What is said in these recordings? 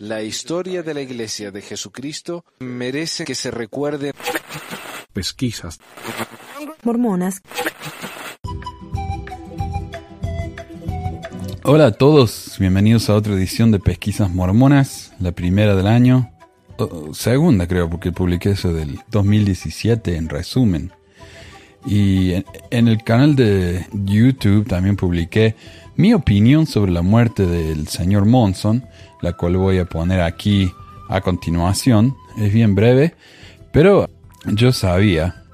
La historia de la Iglesia de Jesucristo merece que se recuerde. Pesquisas. Mormonas. Hola a todos, bienvenidos a otra edición de Pesquisas Mormonas, la primera del año, o- segunda creo, porque publiqué eso del 2017 en resumen. Y en, el canal de YouTube también publiqué mi opinión sobre la muerte del señor Monson, la cual voy a poner aquí a continuación. Es bien breve, pero yo sabía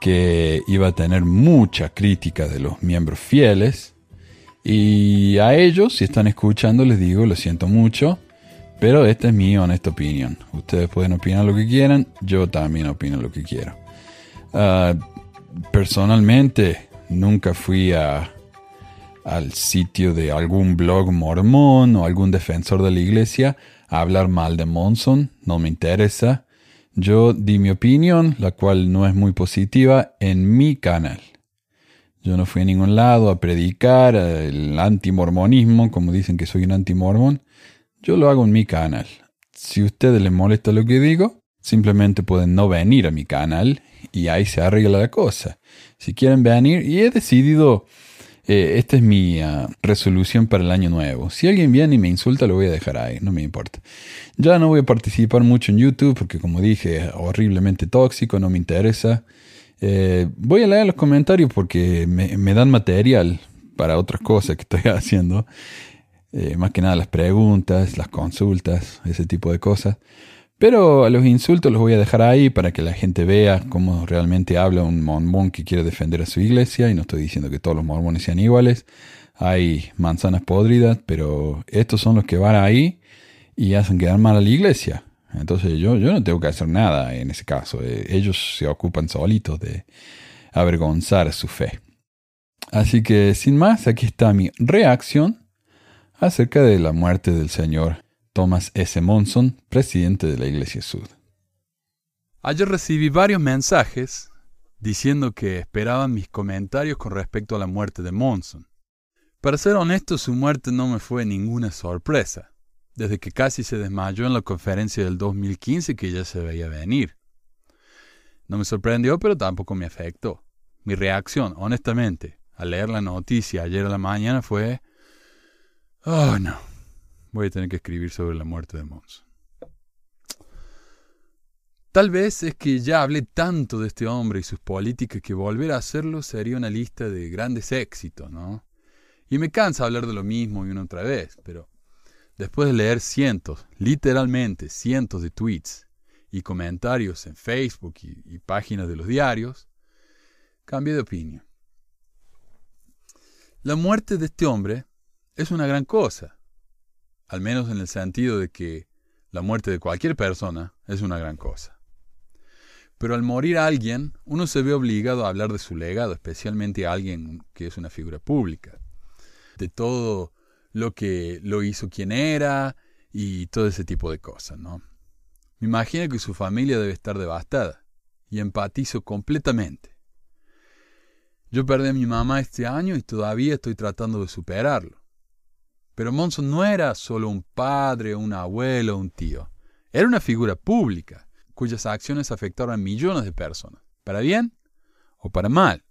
que iba a tener mucha crítica de los miembros fieles. Y a ellos, si están escuchando, les digo, lo siento mucho, pero esta es mi honesta opinión. Ustedes pueden opinar lo que quieran, yo también opino lo que quiero. Ah, personalmente, nunca fui a, al sitio de algún blog mormón o algún defensor de la iglesia a hablar mal de Monson, no me interesa. Yo di mi opinión, la cual no es muy positiva, en mi canal. Yo no fui a ningún lado a predicar el antimormonismo, como dicen que soy un antimormón. Yo lo hago en mi canal. Si a ustedes les molesta lo que digo, simplemente pueden no venir a mi canal y ahí se arregla la cosa. Si quieren venir, y he decidido, eh, esta es mi ah, resolución para el año nuevo. Si alguien viene y me insulta, lo voy a dejar ahí, no me importa. Ya no voy a participar mucho en YouTube porque, como dije, es horriblemente tóxico, no me interesa. Eh, voy a leer los comentarios porque me, dan material para otras cosas que estoy haciendo. Eh, más que nada las preguntas, las consultas, ese tipo de cosas. Pero a los insultos los voy a dejar ahí para que la gente vea cómo realmente habla un mormón que quiere defender a su iglesia. Y no estoy diciendo que todos los mormones sean iguales. Hay manzanas podridas, pero estos son los que van ahí y hacen quedar mal a la iglesia. Entonces yo, yo no tengo que hacer nada en ese caso. Eh, ellos se ocupan solitos de avergonzar su fe. Así que sin más, aquí está mi reacción acerca de la muerte del señor Thomas S. Monson, presidente de la Iglesia Sud. Ayer recibí varios mensajes diciendo que esperaban mis comentarios con respecto a la muerte de Monson. Para ser honesto, su muerte no me fue ninguna sorpresa, desde que casi se desmayó en la conferencia del 2015 que ya se veía venir. No me sorprendió, pero tampoco me afectó. Mi reacción, honestamente, al leer la noticia ayer a la mañana fue... Oh, no. Voy a tener que escribir sobre la muerte de Monson. Tal vez es que ya hablé tanto de este hombre y sus políticas que volver a hacerlo sería una lista de grandes éxitos, ¿no? Y me cansa hablar de lo mismo y una otra vez, pero después de leer cientos, literalmente cientos de tweets y comentarios en Facebook y, y páginas de los diarios, cambié de opinión. La muerte de este hombre es una gran cosa, al menos en el sentido de que la muerte de cualquier persona es una gran cosa. Pero al morir alguien, uno se ve obligado a hablar de su legado, especialmente a alguien que es una figura pública, de todo lo que lo hizo quien era y todo ese tipo de cosas, ¿no? Me imagino que su familia debe estar devastada y empatizo completamente. Yo perdí a mi mamá este año y todavía estoy tratando de superarlo. Pero Monson no era solo un padre, un abuelo, un tío. Era una figura pública cuyas acciones afectaron a millones de personas, para bien o para mal.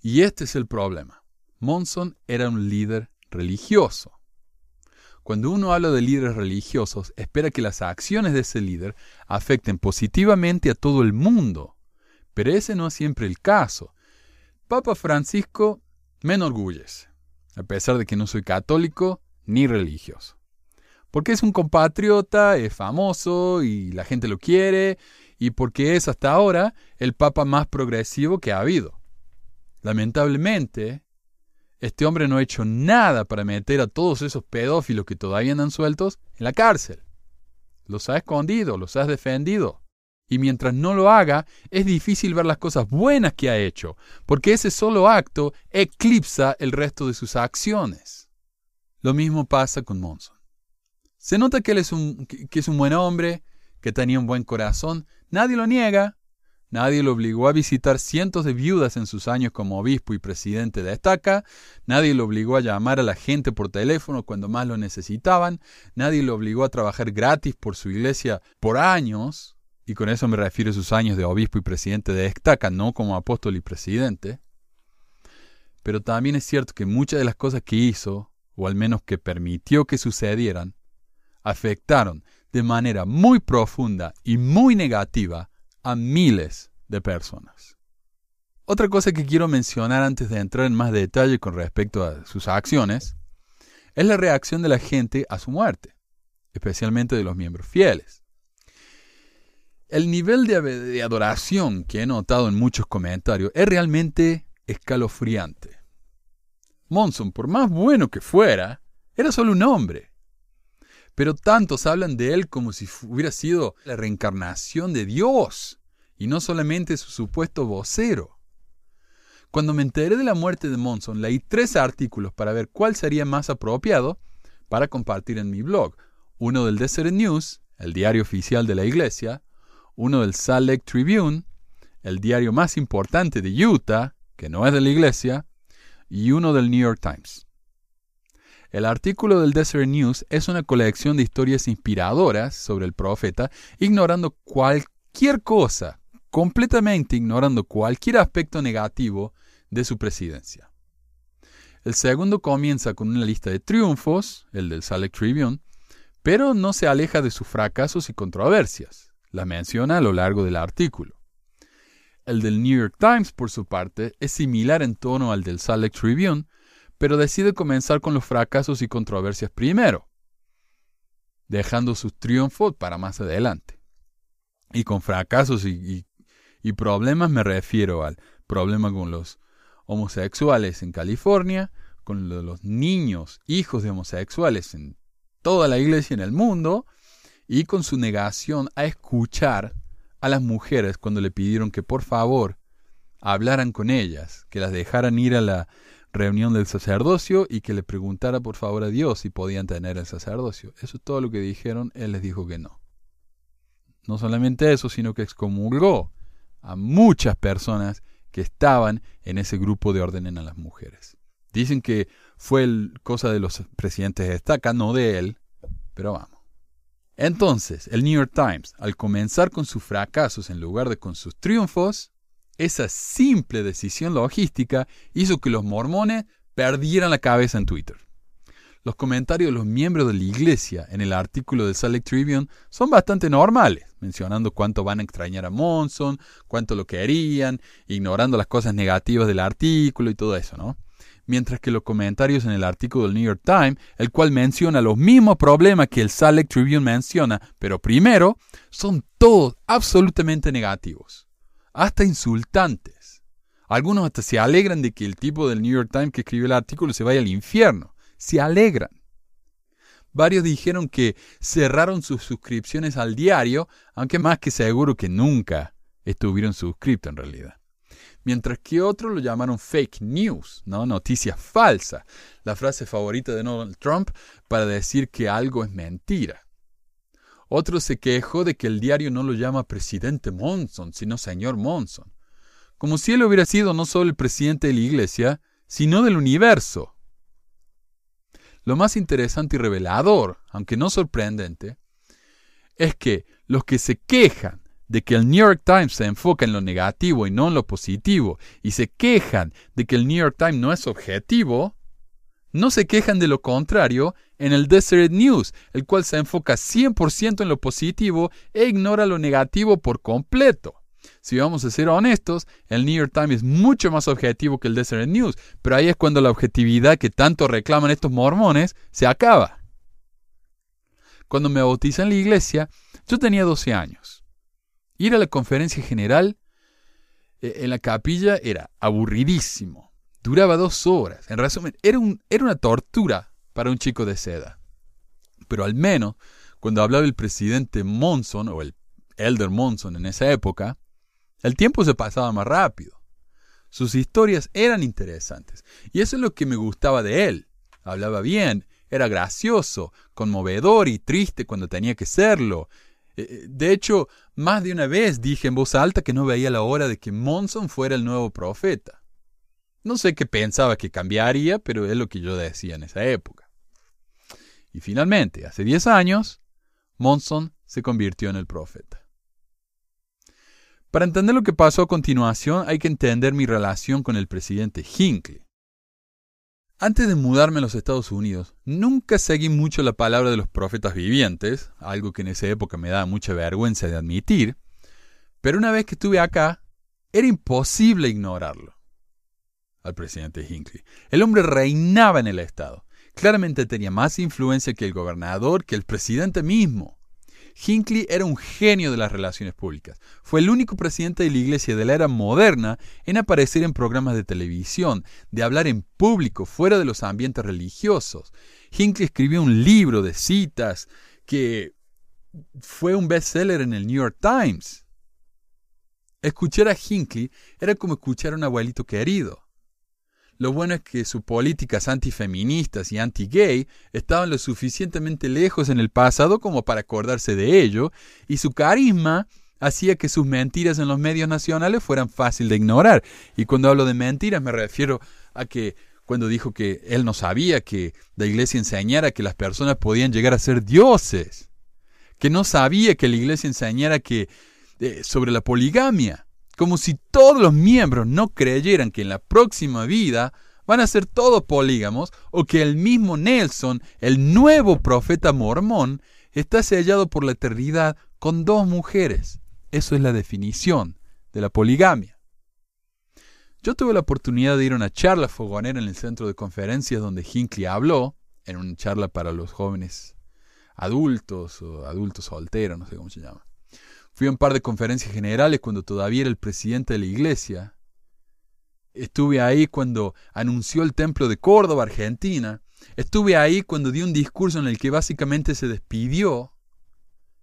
Y este es el problema. Monson era un líder religioso. Cuando uno habla de líderes religiosos, espera que las acciones de ese líder afecten positivamente a todo el mundo. Pero ese no es siempre el caso. Papa Francisco me enorgullece, a pesar de que no soy católico ni religioso. Porque es un compatriota, es famoso y la gente lo quiere, y porque es hasta ahora el papa más progresivo que ha habido. Lamentablemente, este hombre no ha hecho nada para meter a todos esos pedófilos que todavía andan sueltos en la cárcel. Los ha escondido, los ha defendido. Y mientras no lo haga, es difícil ver las cosas buenas que ha hecho, porque ese solo acto eclipsa el resto de sus acciones. Lo mismo pasa con Monson. Se nota que él es un, que es un buen hombre, que tenía un buen corazón, nadie lo niega, Nadie lo obligó a visitar cientos de viudas en sus años como obispo y presidente de estaca. Nadie lo obligó a llamar a la gente por teléfono cuando más lo necesitaban. Nadie lo obligó a trabajar gratis por su iglesia por años. Y con eso me refiero a sus años de obispo y presidente de estaca, no como apóstol y presidente. Pero también es cierto que muchas de las cosas que hizo, o al menos que permitió que sucedieran, afectaron de manera muy profunda y muy negativa a miles de personas. Otra cosa que quiero mencionar antes de entrar en más detalle con respecto a sus acciones es la reacción de la gente a su muerte, especialmente de los miembros fieles. El nivel de adoración que he notado en muchos comentarios es realmente escalofriante. Monson, por más bueno que fuera, era solo un hombre. Pero tantos hablan de él como si hubiera sido la reencarnación de Dios y no solamente su supuesto vocero. Cuando me enteré de la muerte de Monson, leí tres artículos para ver cuál sería más apropiado para compartir en mi blog. Uno del Desert News, el diario oficial de la iglesia, uno del Salt Lake Tribune, el diario más importante de Utah, que no es de la iglesia, y uno del New York Times. El artículo del Desert News es una colección de historias inspiradoras sobre el profeta, ignorando cualquier cosa, completamente ignorando cualquier aspecto negativo de su presidencia. El segundo comienza con una lista de triunfos, el del Salt Lake Tribune, pero no se aleja de sus fracasos y controversias. La menciona a lo largo del artículo. El del New York Times, por su parte, es similar en tono al del Salt Lake Tribune, pero decide comenzar con los fracasos y controversias primero, dejando sus triunfos para más adelante. Y con fracasos y, y problemas me refiero al problema con los homosexuales en California, con los niños, hijos de homosexuales en toda la iglesia en el mundo, y con su negación a escuchar a las mujeres cuando le pidieron que por favor hablaran con ellas, que las dejaran ir a la reunión del sacerdocio y que le preguntara por favor a Dios si podían tener el sacerdocio. Eso es todo lo que dijeron, él les dijo que no. No solamente eso, sino que excomulgó a muchas personas que estaban en ese grupo de orden a las mujeres. Dicen que fue cosa de los presidentes de estaca, no de él, pero vamos. Entonces, el New York Times, al comenzar con sus fracasos en lugar de con sus triunfos, esa simple decisión logística hizo que los mormones perdieran la cabeza en Twitter. Los comentarios de los miembros de la iglesia en el artículo de Lake Tribune son bastante normales, mencionando cuánto van a extrañar a Monson, cuánto lo querían, ignorando las cosas negativas del artículo y todo eso, ¿no? Mientras que los comentarios en el artículo del New York Times, el cual menciona los mismos problemas que el Salt Lake Tribune menciona, pero primero, son todos absolutamente negativos, hasta insultantes. Algunos hasta se alegran de que el tipo del New York Times que escribió el artículo se vaya al infierno. Se alegran. Varios dijeron que cerraron sus suscripciones al diario, aunque más que seguro que nunca estuvieron suscritos en realidad mientras que otros lo llamaron fake news, ¿no? Noticia falsa, la frase favorita de Donald Trump para decir que algo es mentira. Otro se quejó de que el diario no lo llama presidente Monson, sino señor Monson, como si él hubiera sido no solo el presidente de la iglesia, sino del universo. Lo más interesante y revelador, aunque no sorprendente, es que los que se quejan de que el New York Times se enfoca en lo negativo y no en lo positivo, y se quejan de que el New York Times no es objetivo, no se quejan de lo contrario en el Desert News, el cual se enfoca 100% en lo positivo e ignora lo negativo por completo. Si vamos a ser honestos, el New York Times es mucho más objetivo que el Desert News, pero ahí es cuando la objetividad que tanto reclaman estos mormones se acaba. Cuando me bautizé en la iglesia, yo tenía 12 años. Ir a la conferencia general eh, en la capilla era aburridísimo. Duraba dos horas. En resumen, era, un, era una tortura para un chico de seda. Pero al menos, cuando hablaba el presidente Monson, o el Elder Monson en esa época, el tiempo se pasaba más rápido. Sus historias eran interesantes. Y eso es lo que me gustaba de él. Hablaba bien, era gracioso, conmovedor y triste cuando tenía que serlo de hecho, más de una vez dije en voz alta que no veía la hora de que Monson fuera el nuevo profeta. No sé qué pensaba que cambiaría, pero es lo que yo decía en esa época. Y finalmente, hace 10 años, Monson se convirtió en el profeta. Para entender lo que pasó a continuación hay que entender mi relación con el presidente Hinckley. Antes de mudarme a los Estados Unidos, nunca seguí mucho la palabra de los profetas vivientes, algo que en esa época me daba mucha vergüenza de admitir, pero una vez que estuve acá, era imposible ignorarlo. Al presidente Hinckley. El hombre reinaba en el Estado. Claramente tenía más influencia que el gobernador, que el presidente mismo. Hinckley era un genio de las relaciones públicas. Fue el único presidente de la Iglesia de la era moderna en aparecer en programas de televisión, de hablar en público, fuera de los ambientes religiosos. Hinckley escribió un libro de citas que fue un bestseller en el New York Times. Escuchar a Hinckley era como escuchar a un abuelito querido. Lo bueno es que sus políticas antifeministas y anti-gay estaban lo suficientemente lejos en el pasado como para acordarse de ello, y su carisma hacía que sus mentiras en los medios nacionales fueran fácil de ignorar. Y cuando hablo de mentiras me refiero a que cuando dijo que él no sabía que la iglesia enseñara que las personas podían llegar a ser dioses, que no sabía que la iglesia enseñara que eh, sobre la poligamia, como si todos los miembros no creyeran que en la próxima vida van a ser todos polígamos o que el mismo Nelson, el nuevo profeta mormón, está sellado por la eternidad con dos mujeres. Eso es la definición de la poligamia. Yo tuve la oportunidad de ir a una charla fogonera en el centro de conferencias donde Hinckley habló, en una charla para los jóvenes adultos o adultos solteros, no sé cómo se llama. Fui a un par de conferencias generales cuando todavía era el presidente de la iglesia. Estuve ahí cuando anunció el templo de Córdoba, Argentina. Estuve ahí cuando dio un discurso en el que básicamente se despidió.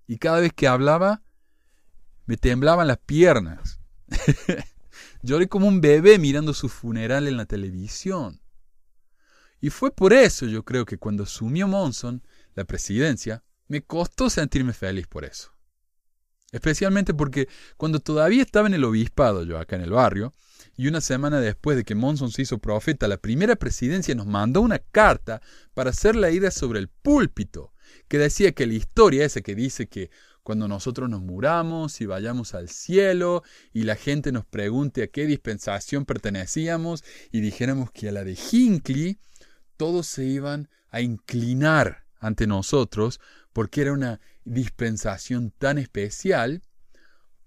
Y cada vez que hablaba, me temblaban las piernas. Lloré como un bebé mirando su funeral en la televisión. Y fue por eso yo creo que cuando asumió Monson la presidencia, me costó sentirme feliz por eso. Especialmente porque cuando todavía estaba en el obispado, yo acá en el barrio, y una semana después de que Monson se hizo profeta, la primera presidencia nos mandó una carta para hacer la sobre el púlpito, que decía que la historia esa que dice que cuando nosotros nos muramos y vayamos al cielo y la gente nos pregunte a qué dispensación pertenecíamos y dijéramos que a la de Hinckley, todos se iban a inclinar ante nosotros porque era una dispensación tan especial,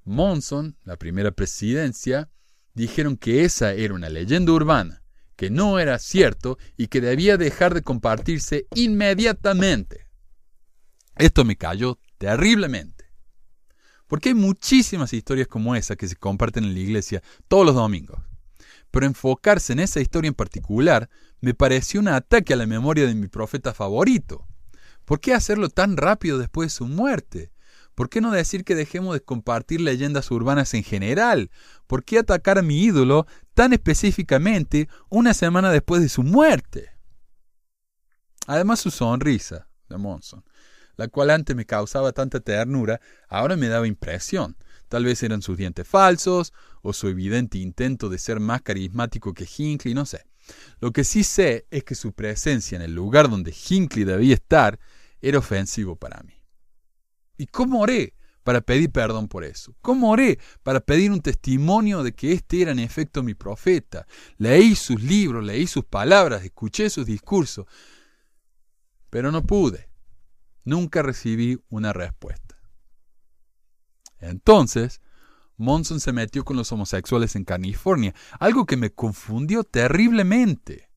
Monson, la primera presidencia, dijeron que esa era una leyenda urbana, que no era cierto y que debía dejar de compartirse inmediatamente. Esto me cayó terriblemente. Porque hay muchísimas historias como esa que se comparten en la iglesia todos los domingos. Pero enfocarse en esa historia en particular me pareció un ataque a la memoria de mi profeta favorito, ¿Por qué hacerlo tan rápido después de su muerte? ¿Por qué no decir que dejemos de compartir leyendas urbanas en general? ¿Por qué atacar a mi ídolo tan específicamente una semana después de su muerte? Además su sonrisa de Monson, la cual antes me causaba tanta ternura, ahora me daba impresión. Tal vez eran sus dientes falsos, o su evidente intento de ser más carismático que Hinckley, no sé. Lo que sí sé es que su presencia en el lugar donde Hinckley debía estar era ofensivo para mí. ¿Y cómo oré para pedir perdón por eso? ¿Cómo oré para pedir un testimonio de que este era en efecto mi profeta? Leí sus libros, leí sus palabras, escuché sus discursos, pero no pude. Nunca recibí una respuesta. Entonces, Monson se metió con los homosexuales en California, algo que me confundió terriblemente.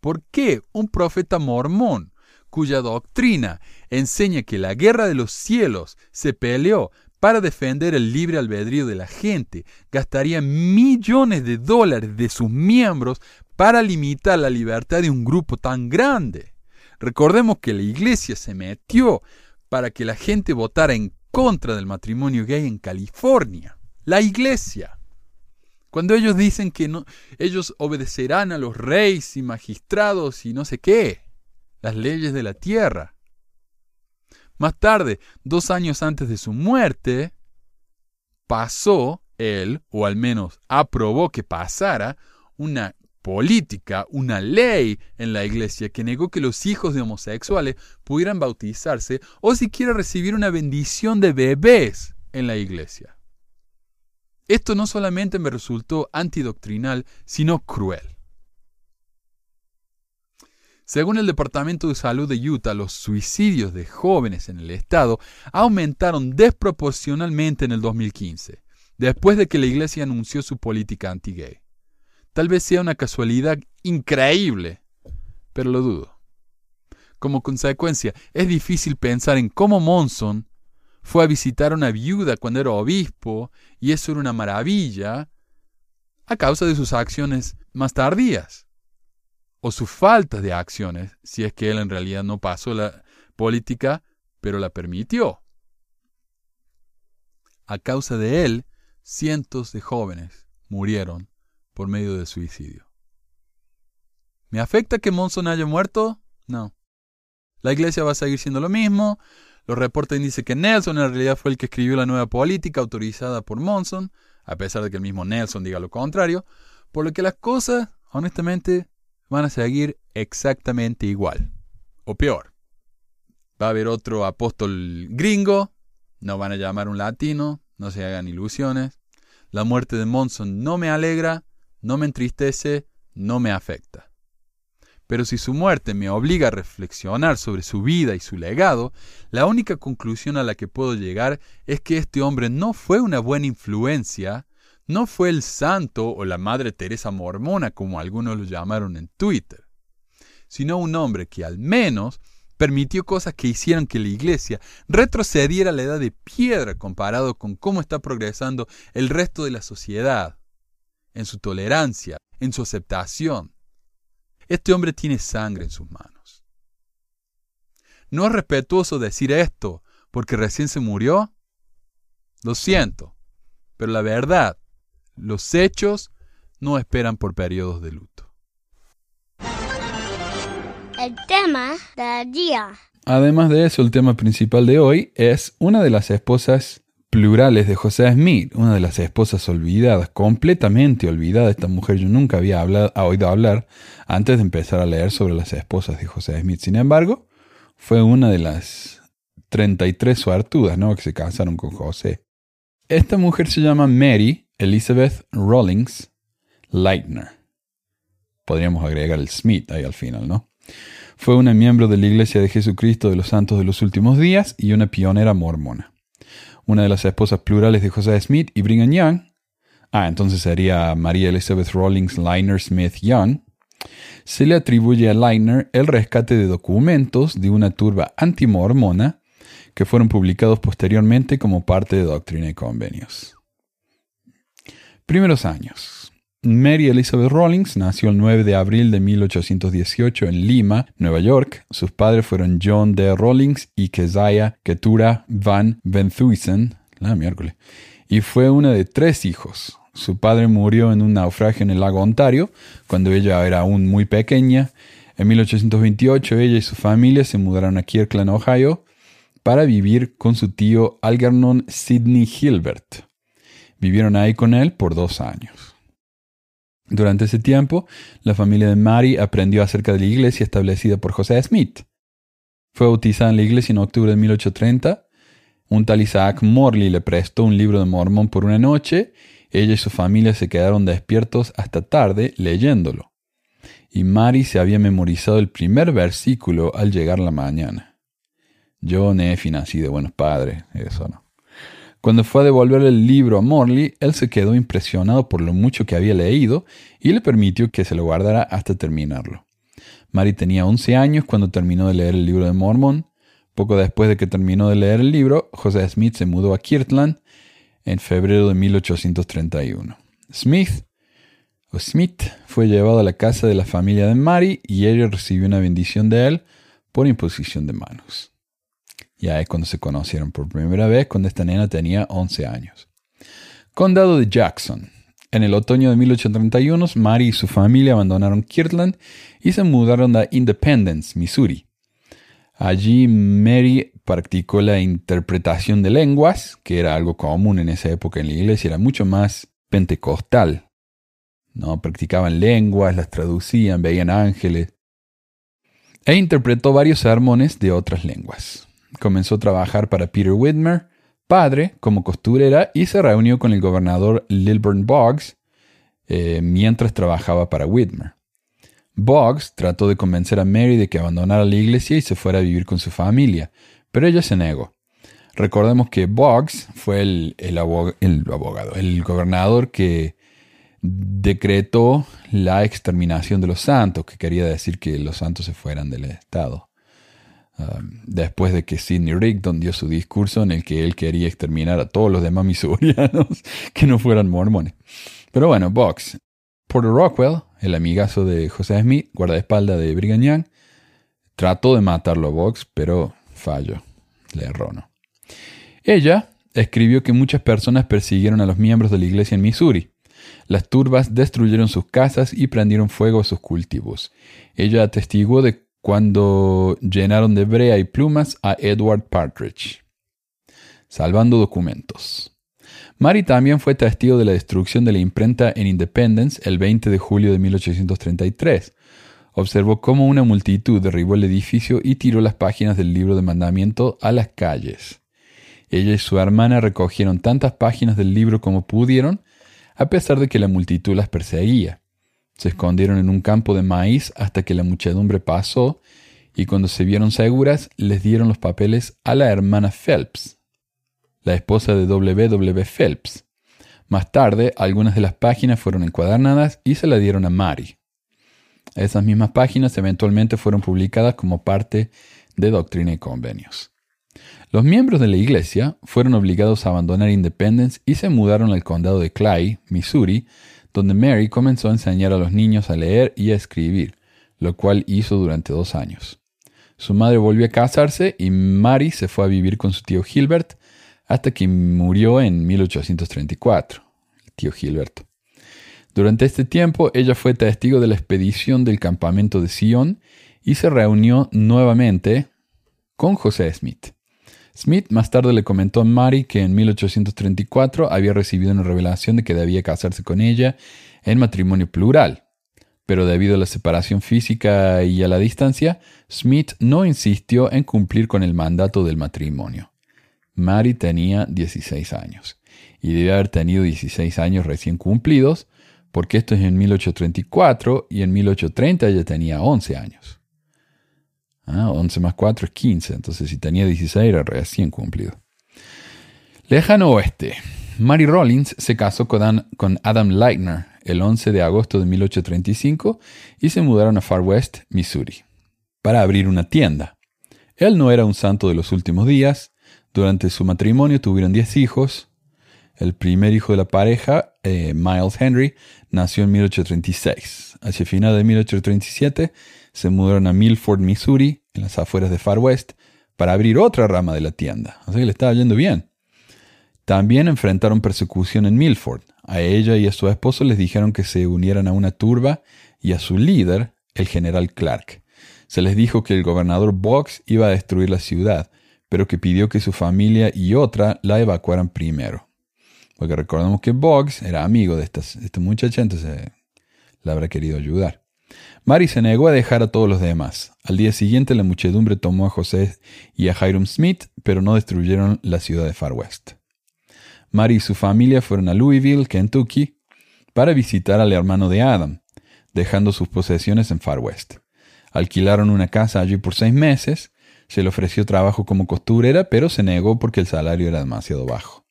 ¿Por qué un profeta mormón cuya doctrina enseña que la guerra de los cielos se peleó para defender el libre albedrío de la gente, gastaría millones de dólares de sus miembros para limitar la libertad de un grupo tan grande. Recordemos que la iglesia se metió para que la gente votara en contra del matrimonio gay en California. La iglesia. Cuando ellos dicen que no, ellos obedecerán a los reyes y magistrados y no sé qué las leyes de la tierra. Más tarde, dos años antes de su muerte, pasó él, o al menos aprobó que pasara, una política, una ley en la iglesia que negó que los hijos de homosexuales pudieran bautizarse o siquiera recibir una bendición de bebés en la iglesia. Esto no solamente me resultó antidoctrinal, sino cruel. Según el Departamento de Salud de Utah, los suicidios de jóvenes en el estado aumentaron desproporcionalmente en el 2015, después de que la iglesia anunció su política anti-gay. Tal vez sea una casualidad increíble, pero lo dudo. Como consecuencia, es difícil pensar en cómo Monson fue a visitar a una viuda cuando era obispo, y eso era una maravilla, a causa de sus acciones más tardías o su falta de acciones, si es que él en realidad no pasó la política, pero la permitió. A causa de él, cientos de jóvenes murieron por medio de suicidio. ¿Me afecta que Monson haya muerto? No. La iglesia va a seguir siendo lo mismo. Los reportes dicen que Nelson en realidad fue el que escribió la nueva política autorizada por Monson, a pesar de que el mismo Nelson diga lo contrario, por lo que las cosas, honestamente, van a seguir exactamente igual. O peor. Va a haber otro apóstol gringo, no van a llamar un latino, no se hagan ilusiones. La muerte de Monson no me alegra, no me entristece, no me afecta. Pero si su muerte me obliga a reflexionar sobre su vida y su legado, la única conclusión a la que puedo llegar es que este hombre no fue una buena influencia no fue el santo o la Madre Teresa mormona, como algunos lo llamaron en Twitter, sino un hombre que al menos permitió cosas que hicieron que la iglesia retrocediera a la edad de piedra comparado con cómo está progresando el resto de la sociedad, en su tolerancia, en su aceptación. Este hombre tiene sangre en sus manos. ¿No es respetuoso decir esto porque recién se murió? Lo siento, pero la verdad los hechos no esperan por periodos de luto. El tema del día. Además de eso, el tema principal de hoy es una de las esposas plurales de José Smith, una de las esposas olvidadas, completamente olvidada. Esta mujer yo nunca había hablado, oído hablar antes de empezar a leer sobre las esposas de José Smith. Sin embargo, fue una de las 33 suertudas ¿no? que se casaron con José. Esta mujer se llama Mary Elizabeth Rawlings Leitner. Podríamos agregar el Smith ahí al final, ¿no? Fue una miembro de la Iglesia de Jesucristo de los Santos de los Últimos Días y una pionera mormona. Una de las esposas plurales de José Smith y Brigham Young. Ah, entonces sería María Elizabeth Rawlings Leitner Smith Young. Se le atribuye a Leitner el rescate de documentos de una turba antimormona que fueron publicados posteriormente como parte de Doctrina y Convenios. Primeros años. Mary Elizabeth Rawlings nació el 9 de abril de 1818 en Lima, Nueva York. Sus padres fueron John D. Rawlings y Keziah Ketura Van Benthuisen, la miércoles, y fue una de tres hijos. Su padre murió en un naufragio en el lago Ontario cuando ella era aún muy pequeña. En 1828 ella y su familia se mudaron a Kirkland, Ohio, para vivir con su tío Algernon Sidney Hilbert. Vivieron ahí con él por dos años. Durante ese tiempo, la familia de Mary aprendió acerca de la iglesia establecida por José Smith. Fue bautizada en la iglesia en octubre de 1830. Un tal Isaac Morley le prestó un libro de Mormón por una noche. Ella y su familia se quedaron despiertos hasta tarde leyéndolo. Y Mary se había memorizado el primer versículo al llegar la mañana. Yo, Nefi, nací de buenos padres, eso no. Cuando fue a devolver el libro a Morley, él se quedó impresionado por lo mucho que había leído y le permitió que se lo guardara hasta terminarlo. Mary tenía 11 años cuando terminó de leer el libro de Mormon. Poco después de que terminó de leer el libro, José Smith se mudó a Kirtland en febrero de 1831. Smith o Smith fue llevado a la casa de la familia de Mary y ella recibió una bendición de él por imposición de manos. Ya es cuando se conocieron por primera vez, cuando esta nena tenía 11 años. Condado de Jackson. En el otoño de 1831, Mary y su familia abandonaron Kirtland y se mudaron a Independence, Missouri. Allí Mary practicó la interpretación de lenguas, que era algo común en esa época en la iglesia, era mucho más pentecostal. ¿no? Practicaban lenguas, las traducían, veían ángeles. E interpretó varios sermones de otras lenguas. Comenzó a trabajar para Peter Whitmer, padre, como costurera, y se reunió con el gobernador Lilburn Boggs eh, mientras trabajaba para Whitmer. Boggs trató de convencer a Mary de que abandonara la iglesia y se fuera a vivir con su familia, pero ella se negó. Recordemos que Boggs fue el, el, abogado, el gobernador que decretó la exterminación de los santos, que quería decir que los santos se fueran del Estado. Um, después de que Sidney Rigdon dio su discurso en el que él quería exterminar a todos los demás missourianos que no fueran mormones. Pero bueno, Boggs. Porter Rockwell, el amigazo de José Smith, guardaespaldas de Brigham Young, trató de matarlo a Boggs, pero falló. Le erró, ¿no? Ella escribió que muchas personas persiguieron a los miembros de la iglesia en Missouri. Las turbas destruyeron sus casas y prendieron fuego a sus cultivos. Ella atestiguó de cuando llenaron de brea y plumas a Edward Partridge. Salvando documentos. Mary también fue testigo de la destrucción de la imprenta en Independence el 20 de julio de 1833. Observó cómo una multitud derribó el edificio y tiró las páginas del libro de mandamiento a las calles. Ella y su hermana recogieron tantas páginas del libro como pudieron, a pesar de que la multitud las perseguía. Se escondieron en un campo de maíz hasta que la muchedumbre pasó, y cuando se vieron seguras, les dieron los papeles a la hermana Phelps, la esposa de W. W. Phelps. Más tarde, algunas de las páginas fueron encuadernadas y se la dieron a Mary. Esas mismas páginas eventualmente fueron publicadas como parte de Doctrina y Convenios. Los miembros de la iglesia fueron obligados a abandonar Independence y se mudaron al condado de Clay, Missouri, donde Mary comenzó a enseñar a los niños a leer y a escribir, lo cual hizo durante dos años. Su madre volvió a casarse y Mary se fue a vivir con su tío Gilbert hasta que murió en 1834, el tío Gilberto. Durante este tiempo ella fue testigo de la expedición del campamento de Sion y se reunió nuevamente con José Smith. Smith más tarde le comentó a Mary que en 1834 había recibido una revelación de que debía casarse con ella en matrimonio plural. Pero debido a la separación física y a la distancia, Smith no insistió en cumplir con el mandato del matrimonio. Mary tenía 16 años y debe haber tenido 16 años recién cumplidos, porque esto es en 1834 y en 1830 ella tenía 11 años. 11 ah, más 4 es 15, entonces si tenía 16 era recién cumplido. Lejano oeste. Mary Rollins se casó con Adam Leitner el 11 de agosto de 1835 y se mudaron a Far West, Missouri, para abrir una tienda. Él no era un santo de los últimos días. Durante su matrimonio tuvieron 10 hijos. El primer hijo de la pareja, eh, Miles Henry, nació en 1836. Hacia final de 1837 se mudaron a Milford, Missouri, en las afueras de Far West, para abrir otra rama de la tienda. Así que le estaba yendo bien. También enfrentaron persecución en Milford. A ella y a su esposo les dijeron que se unieran a una turba y a su líder, el general Clark. Se les dijo que el gobernador Boggs iba a destruir la ciudad, pero que pidió que su familia y otra la evacuaran primero. Porque recordemos que Boggs era amigo de, esta muchacha, entonces la habrá querido ayudar. Mary se negó a dejar a todos los demás. Al día siguiente la muchedumbre tomó a José y a Hiram Smith, pero no destruyeron la ciudad de Far West. Mary y su familia fueron a Louisville, Kentucky, para visitar al hermano de Adam, dejando sus posesiones en Far West. Alquilaron una casa allí por seis meses, se le ofreció trabajo como costurera, pero se negó porque el salario era demasiado bajo.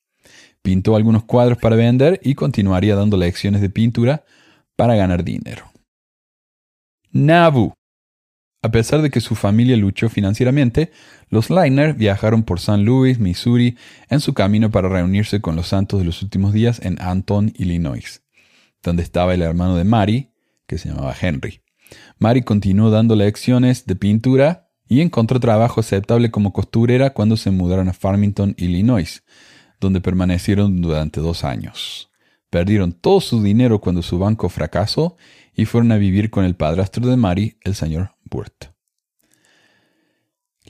Pintó algunos cuadros para vender y continuaría dando lecciones de pintura para ganar dinero. Nauvoo. A pesar de que su familia luchó financieramente, los Liner viajaron por San Louis, Missouri, en su camino para reunirse con los santos de los últimos días en Anton, Illinois, donde estaba el hermano de Mary, que se llamaba Henry. Mary continuó dando lecciones de pintura y encontró trabajo aceptable como costurera cuando se mudaron a Farmington, Illinois, donde permanecieron durante dos años. Perdieron todo su dinero cuando su banco fracasó y fueron a vivir con el padrastro de Mary, el señor Burt.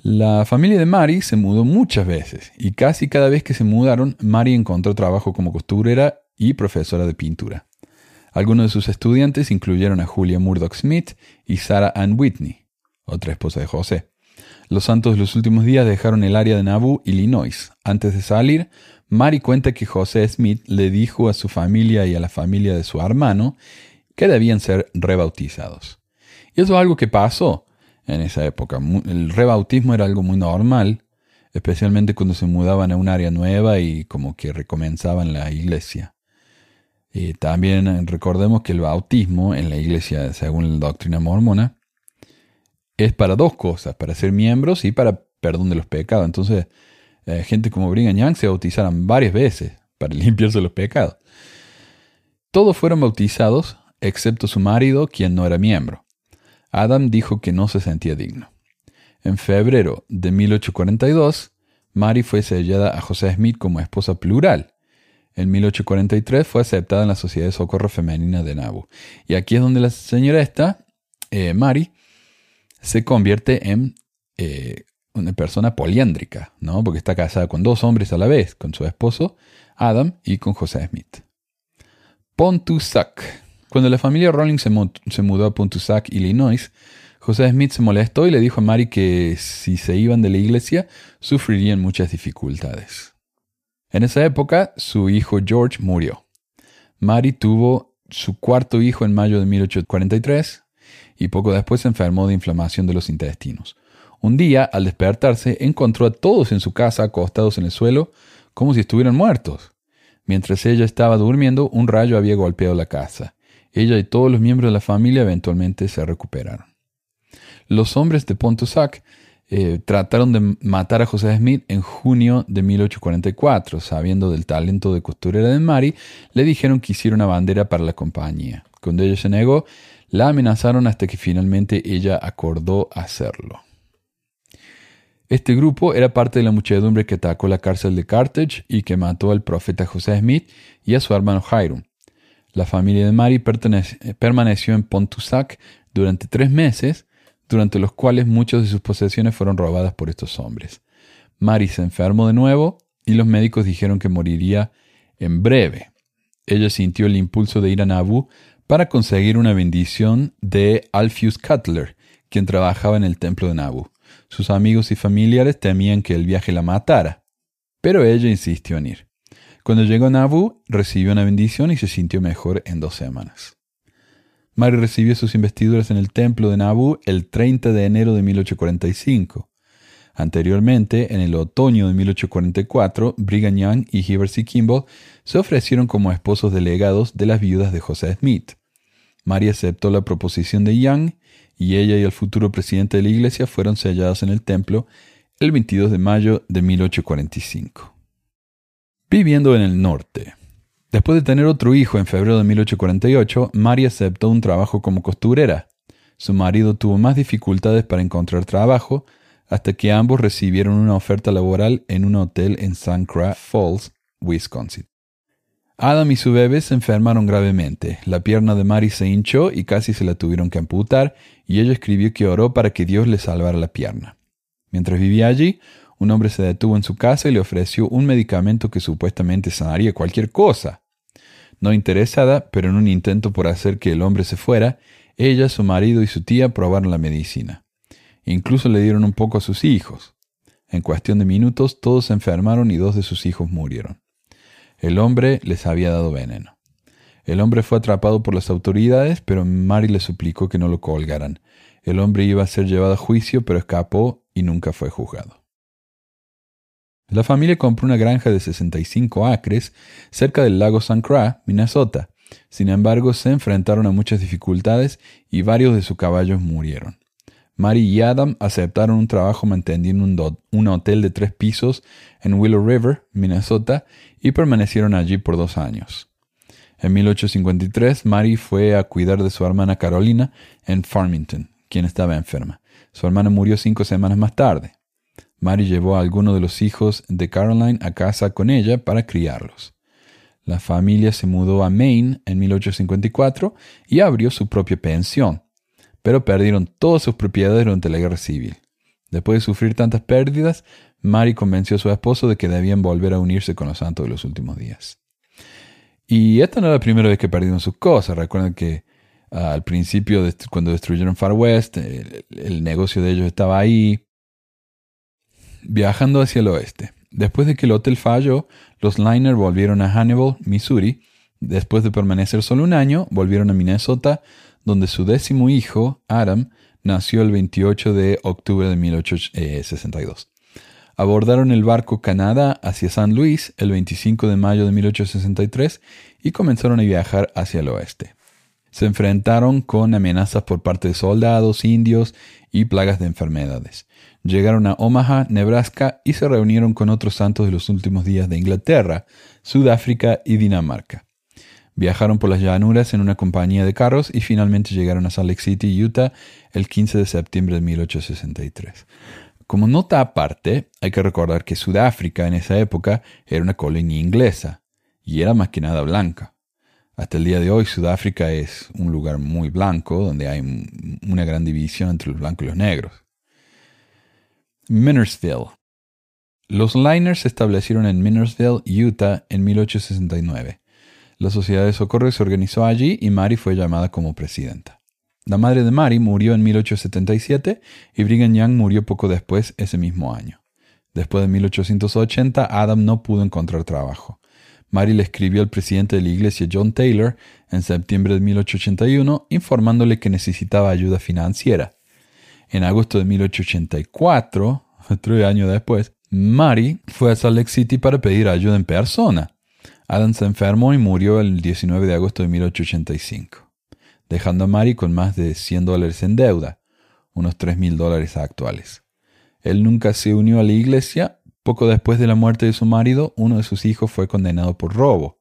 La familia de Mary se mudó muchas veces y casi cada vez que se mudaron, Mary encontró trabajo como costurera y profesora de pintura. Algunos de sus estudiantes incluyeron a Julia Murdoch Smith y Sarah Ann Whitney, otra esposa de José. Los santos de los últimos días dejaron el área de Nauvoo, Illinois. Antes de salir, Mary cuenta que José Smith le dijo a su familia y a la familia de su hermano que debían ser rebautizados. Y eso es algo que pasó en esa época. El rebautismo era algo muy normal, especialmente cuando se mudaban a un área nueva y como que recomenzaban la iglesia. Y también recordemos que el bautismo en la iglesia, según la doctrina mormona, es para dos cosas, para ser miembros y para perdón de los pecados. Entonces, eh, gente como Brigham Young se bautizaron varias veces para limpiarse los pecados. Todos fueron bautizados, excepto su marido, quien no era miembro. Adam dijo que no se sentía digno. En febrero de 1842, Mary fue sellada a José Smith como esposa plural. En 1843 fue aceptada en la Sociedad de Socorro Femenina de Nauvoo. Y aquí es donde la señora esta, eh, Mary, se convierte en eh, una persona poliándrica, ¿no? Porque está casada con dos hombres a la vez, con su esposo Adam y con José Smith. Pontusac. Cuando la familia Rowling se, mudó a Pontusac, Illinois, José Smith se molestó y le dijo a Mary que si se iban de la iglesia sufrirían muchas dificultades. En esa época, su hijo George murió. Mary tuvo su cuarto hijo en mayo de 1843 y poco después se enfermó de inflamación de los intestinos. Un día, al despertarse, encontró a todos en su casa acostados en el suelo como si estuvieran muertos. Mientras ella estaba durmiendo, un rayo había golpeado la casa. Ella y todos los miembros de la familia eventualmente se recuperaron. Los hombres de Pontosac eh, trataron de matar a José Smith en junio de 1844. Sabiendo del talento de costurera de Mary, le dijeron que hiciera una bandera para la compañía. Cuando ella se negó, la amenazaron hasta que finalmente ella acordó hacerlo. Este grupo era parte de la muchedumbre que atacó la cárcel de Carthage y que mató al profeta José Smith y a su hermano Hiram. La familia de Mary permaneció en Pontusac durante tres meses, durante los cuales muchas de sus posesiones fueron robadas por estos hombres. Mary se enfermó de nuevo y los médicos dijeron que moriría en breve. Ella sintió el impulso de ir a Nauvoo para conseguir una bendición de Alpheus Cutler, quien trabajaba en el templo de Nauvoo. Sus amigos y familiares temían que el viaje la matara, pero ella insistió en ir. Cuando llegó Nauvoo, recibió una bendición y se sintió mejor en dos semanas. Mary recibió sus investiduras en el templo de Nauvoo el 30 de enero de 1845. Anteriormente, en el otoño de 1844, Brigham Young y Heber C. Kimball se ofrecieron como esposos delegados de las viudas de José Smith. Mary aceptó la proposición de Young y ella y el futuro presidente de la iglesia fueron sellados en el templo el 22 de mayo de 1845. Viviendo en el norte. Después de tener otro hijo en febrero de 1848, Mary aceptó un trabajo como costurera. Su marido tuvo más dificultades para encontrar trabajo hasta que ambos recibieron una oferta laboral en un hotel en St. Falls, Wisconsin. Adam y su bebé se enfermaron gravemente. La pierna de Mary se hinchó y casi se la tuvieron que amputar, y ella escribió que oró para que Dios le salvara la pierna. Mientras vivía allí, un hombre se detuvo en su casa y le ofreció un medicamento que supuestamente sanaría cualquier cosa. No interesada, pero en un intento por hacer que el hombre se fuera, ella, su marido y su tía probaron la medicina. Incluso le dieron un poco a sus hijos. En cuestión de minutos todos se enfermaron y dos de sus hijos murieron. El hombre les había dado veneno. El hombre fue atrapado por las autoridades, pero Mary le suplicó que no lo colgaran. El hombre iba a ser llevado a juicio, pero escapó y nunca fue juzgado. La familia compró una granja de 65 acres cerca del lago St. Croix, Minnesota. Sin embargo, se enfrentaron a muchas dificultades y varios de sus caballos murieron. Mary y Adam aceptaron un trabajo manteniendo un, un, hotel de tres pisos en Willow River, Minnesota, y permanecieron allí por dos años. En 1853, Mary fue a cuidar de su hermana Carolina en Farmington, quien estaba enferma. Su hermana murió cinco semanas más tarde. Mary llevó a algunos de los hijos de Caroline a casa con ella para criarlos. La familia se mudó a Maine en 1854 y abrió su propia pensión, pero perdieron todas sus propiedades durante la guerra civil. Después de sufrir tantas pérdidas, Mary convenció a su esposo de que debían volver a unirse con los santos de los últimos días. Y esta no era la primera vez que perdieron sus cosas. Recuerden que ah, al principio, cuando destruyeron Far West, el negocio de ellos estaba ahí, viajando hacia el oeste. Después de que el hotel falló, los Liner volvieron a Hannibal, Missouri. Después de permanecer solo un año, volvieron a Minnesota, donde su décimo hijo, Adam, nació el 28 de octubre de 1862. Abordaron el barco Canadá hacia San Luis el 25 de mayo de 1863 y comenzaron a viajar hacia el oeste. Se enfrentaron con amenazas por parte de soldados, indios y plagas de enfermedades. Llegaron a Omaha, Nebraska y se reunieron con otros santos de los últimos días de Inglaterra, Sudáfrica y Dinamarca. Viajaron por las llanuras en una compañía de carros y finalmente llegaron a Salt Lake City, Utah, el 15 de septiembre de 1863. Como nota aparte, hay que recordar que Sudáfrica en esa época era una colonia inglesa y era más que nada blanca. Hasta el día de hoy Sudáfrica es un lugar muy blanco donde hay una gran división entre los blancos y los negros. Minnersville. Los Liners se establecieron en Minnersville, Utah, en 1869. La Sociedad de Socorro se organizó allí y Mary fue llamada como presidenta. La madre de Mary murió en 1877 y Brigham Young murió poco después ese mismo año. Después de 1880, Adam no pudo encontrar trabajo. Mary le escribió al presidente de la iglesia John Taylor en septiembre de 1881 informándole que necesitaba ayuda financiera. En agosto de 1884, tres años después, Mary fue a Salt Lake City para pedir ayuda en persona. Adam se enfermó y murió el 19 de agosto de 1885, dejando a Mary con más de 100 dólares en deuda, unos 3 mil dólares actuales. Él nunca se unió a la iglesia. Poco después de la muerte de su marido, uno de sus hijos fue condenado por robo.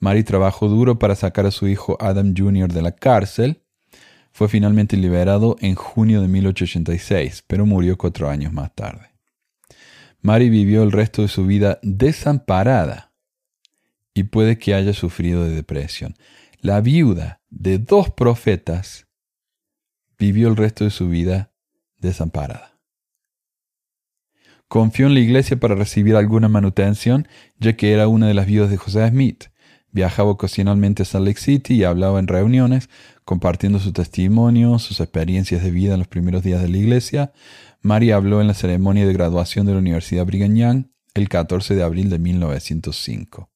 Mary trabajó duro para sacar a su hijo Adam Jr. de la cárcel fue finalmente liberado en junio de 1886, pero murió cuatro años más tarde. Mary vivió el resto de su vida desamparada y puede que haya sufrido de depresión. La viuda de dos profetas vivió el resto de su vida desamparada. Confió en la iglesia para recibir alguna manutención, ya que era una de las viudas de José Smith. Viajaba ocasionalmente a Salt Lake City y hablaba en reuniones, compartiendo su testimonio, sus experiencias de vida en los primeros días de la iglesia. María habló en la ceremonia de graduación de la Universidad Brigham Young el 14 de abril de 1905.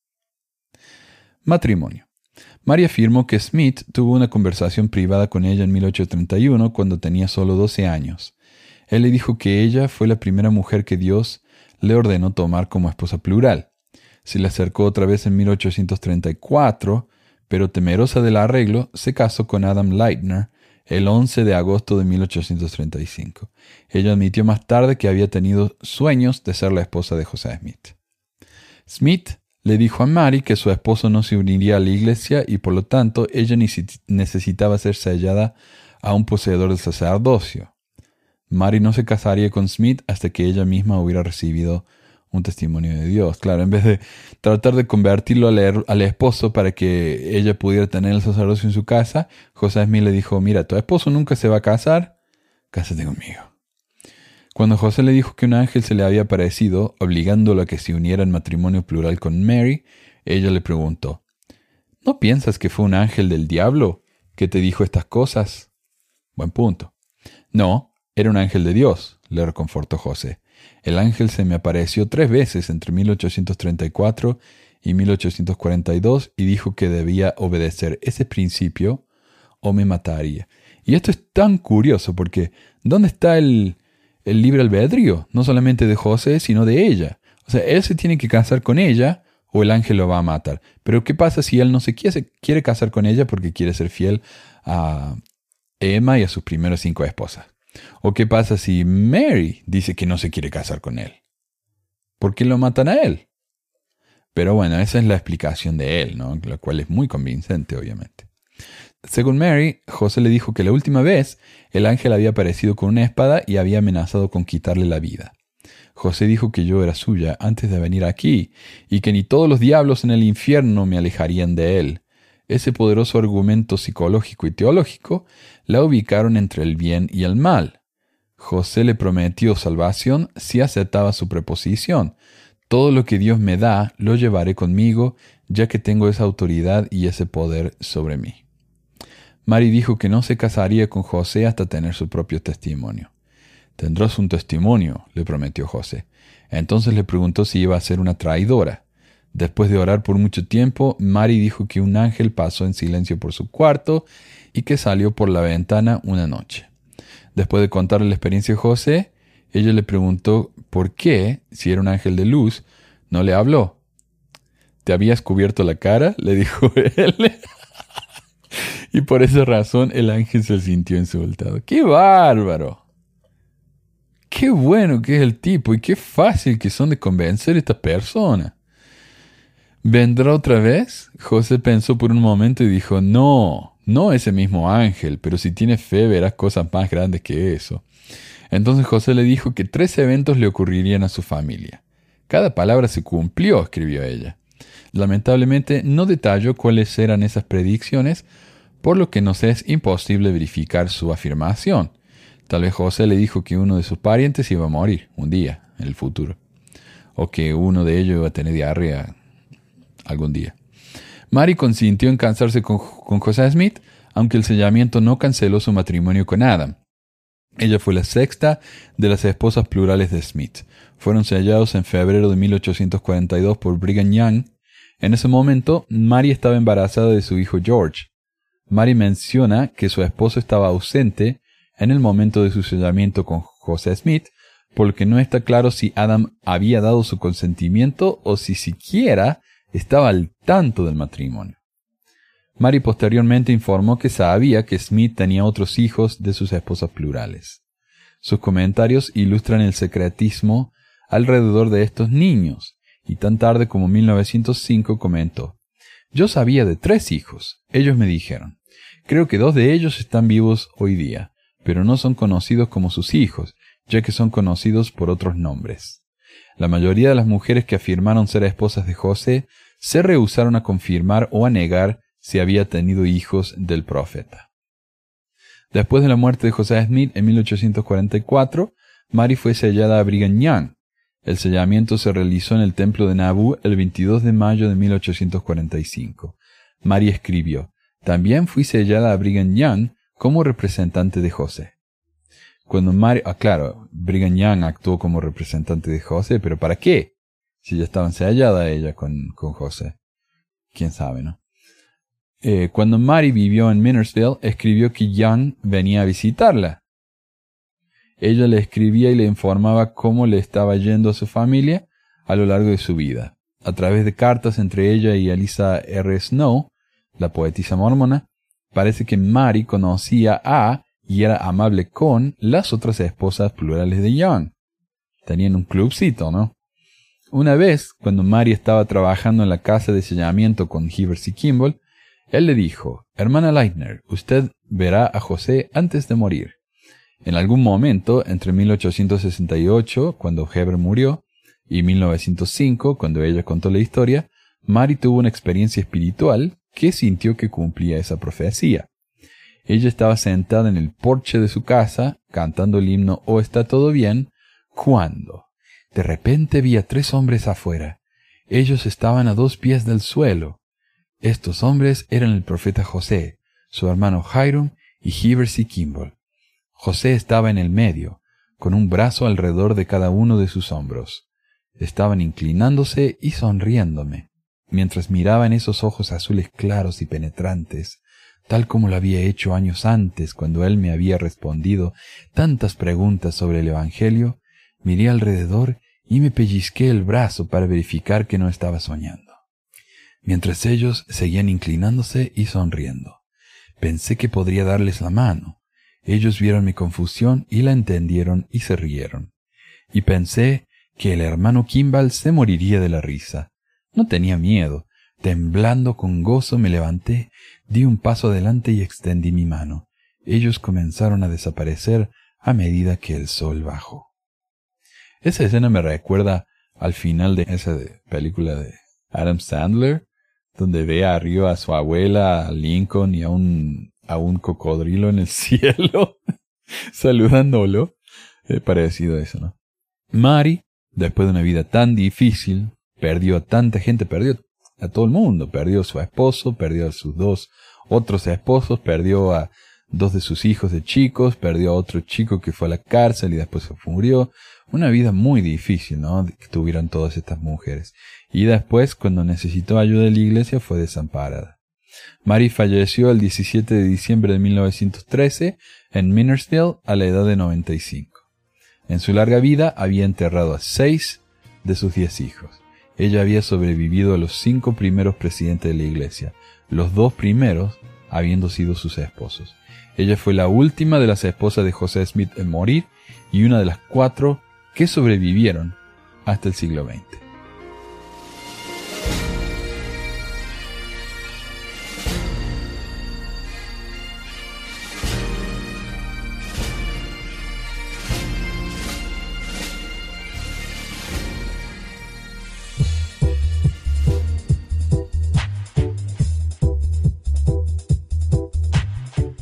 Matrimonio. María afirmó que Smith tuvo una conversación privada con ella en 1831 cuando tenía solo 12 años. Él le dijo que ella fue la primera mujer que Dios le ordenó tomar como esposa plural se le acercó otra vez en 1834, pero temerosa del arreglo, se casó con Adam Leitner el 11 de agosto de 1835. Ella admitió más tarde que había tenido sueños de ser la esposa de José Smith. Smith le dijo a Mary que su esposo no se uniría a la iglesia y por lo tanto ella necesitaba ser sellada a un poseedor del sacerdocio. Mary no se casaría con Smith hasta que ella misma hubiera recibido un testimonio de Dios. Claro, en vez de tratar de convertirlo al, al, esposo para que ella pudiera tener el sacerdocio en su casa, José Smith le dijo, mira, tu esposo nunca se va a casar, cásate conmigo. Cuando José le dijo que un ángel se le había aparecido, obligándolo a que se uniera en matrimonio plural con Mary, ella le preguntó, ¿no piensas que fue un ángel del diablo que te dijo estas cosas? Buen punto. No, era un ángel de Dios, le reconfortó José. El ángel se me apareció tres veces entre 1834 y 1842 y dijo que debía obedecer ese principio o me mataría. Y esto es tan curioso porque ¿dónde está el, el libre albedrío? No solamente de José, sino de ella. O sea, él se tiene que casar con ella o el ángel lo va a matar. Pero ¿qué pasa si él no se quiere, quiere casar con ella porque quiere ser fiel a Emma y a sus primeros cinco esposas? ¿O qué pasa si Mary dice que no se quiere casar con él? ¿Por qué lo matan a él? Pero bueno, esa es la explicación de él, ¿no? La cual es muy convincente, obviamente. Según Mary, José le dijo que la última vez el ángel había aparecido con una espada y había amenazado con quitarle la vida. José dijo que yo era suya antes de venir aquí y que ni todos los diablos en el infierno me alejarían de él. Ese poderoso argumento psicológico y teológico la ubicaron entre el bien y el mal. José le prometió salvación si aceptaba su preposición. Todo lo que Dios me da, lo llevaré conmigo, ya que tengo esa autoridad y ese poder sobre mí. Mari dijo que no se casaría con José hasta tener su propio testimonio. Tendrás un testimonio, le prometió José. Entonces le preguntó si iba a ser una traidora. Después de orar por mucho tiempo, Mari dijo que un ángel pasó en silencio por su cuarto y que salió por la ventana una noche. Después de contarle la experiencia de José, ella le preguntó por qué, si era un ángel de luz, no le habló. ¿Te habías cubierto la cara? le dijo él. y por esa razón el ángel se sintió insultado. ¡Qué bárbaro! Qué bueno que es el tipo y qué fácil que son de convencer a esta persona. ¿Vendrá otra vez? José pensó por un momento y dijo, no, no ese mismo ángel, pero si tiene fe verás cosas más grandes que eso. Entonces José le dijo que tres eventos le ocurrirían a su familia. Cada palabra se cumplió, escribió ella. Lamentablemente no detalló cuáles eran esas predicciones, por lo que nos es imposible verificar su afirmación. Tal vez José le dijo que uno de sus parientes iba a morir un día en el futuro, o que uno de ellos iba a tener diarrea algún día. Mary consintió en casarse con, con José Smith, aunque el sellamiento no canceló su matrimonio con Adam. Ella fue la sexta de las esposas plurales de Smith. Fueron sellados en febrero de 1842 por Brigham Young. En ese momento, Mary estaba embarazada de su hijo George. Mary menciona que su esposo estaba ausente en el momento de su sellamiento con José Smith, porque no está claro si Adam había dado su consentimiento o si siquiera estaba al tanto del matrimonio. Mary posteriormente informó que sabía que Smith tenía otros hijos de sus esposas plurales. Sus comentarios ilustran el secretismo alrededor de estos niños, y tan tarde como 1905 comentó, Yo sabía de tres hijos, ellos me dijeron. Creo que dos de ellos están vivos hoy día, pero no son conocidos como sus hijos, ya que son conocidos por otros nombres. La mayoría de las mujeres que afirmaron ser esposas de José se rehusaron a confirmar o a negar si había tenido hijos del profeta. Después de la muerte de José Smith en 1844, Mary fue sellada a Brigham Young. El sellamiento se realizó en el templo de Nabu el 22 de mayo de 1845. Mary escribió, También fui sellada a Brigham Young como representante de José. Cuando Mary, ah, claro, Brigham Young actuó como representante de José, pero ¿para qué? Si ya estaban sellada ella con, con José. Quién sabe, ¿no? Eh, cuando Mary vivió en Minersville, escribió que Young venía a visitarla. Ella le escribía y le informaba cómo le estaba yendo a su familia a lo largo de su vida. A través de cartas entre ella y Elisa R. Snow, la poetisa mormona, Parece que Mary conocía a y era amable con las otras esposas plurales de Young. Tenían un clubcito, ¿no? Una vez, cuando Mary estaba trabajando en la casa de sellamiento con Hivers y Kimball, él le dijo, Hermana Leitner, usted verá a José antes de morir. En algún momento, entre 1868, cuando Heber murió, y 1905, cuando ella contó la historia, Mary tuvo una experiencia espiritual que sintió que cumplía esa profecía. Ella estaba sentada en el porche de su casa, cantando el himno Oh está todo bien, cuando de repente vi a tres hombres afuera. Ellos estaban a dos pies del suelo. Estos hombres eran el profeta José, su hermano Hiram y Hivers y Kimball. José estaba en el medio, con un brazo alrededor de cada uno de sus hombros. Estaban inclinándose y sonriéndome mientras miraba en esos ojos azules claros y penetrantes, tal como lo había hecho años antes cuando él me había respondido tantas preguntas sobre el Evangelio, miré alrededor y me pellizqué el brazo para verificar que no estaba soñando. Mientras ellos seguían inclinándose y sonriendo. Pensé que podría darles la mano. Ellos vieron mi confusión y la entendieron y se rieron. Y pensé que el hermano Kimball se moriría de la risa. No tenía miedo. Temblando con gozo me levanté, di un paso adelante y extendí mi mano. Ellos comenzaron a desaparecer a medida que el sol bajó. Esa escena me recuerda al final de esa película de Adam Sandler, donde ve arriba a su abuela, a Lincoln y a un, a un cocodrilo en el cielo, saludándolo. Es parecido a eso, ¿no? Mari, después de una vida tan difícil, perdió a tanta gente, perdió a todo el mundo, perdió a su esposo, perdió a sus dos otros esposos, perdió a dos de sus hijos de chicos, perdió a otro chico que fue a la cárcel y después se murió. Una vida muy difícil, ¿no? Que tuvieron todas estas mujeres. Y después, cuando necesitó ayuda de la iglesia, fue desamparada. Mary falleció el 17 de diciembre de 1913 en Minersville a la edad de 95. En su larga vida había enterrado a seis de sus diez hijos. Ella había sobrevivido a los cinco primeros presidentes de la iglesia, los dos primeros habiendo sido sus esposos. Ella fue la última de las esposas de José Smith en morir y una de las cuatro que sobrevivieron hasta el siglo XX.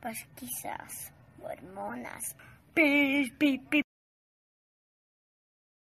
Pesquisas mormonas. Pi, pi, pi,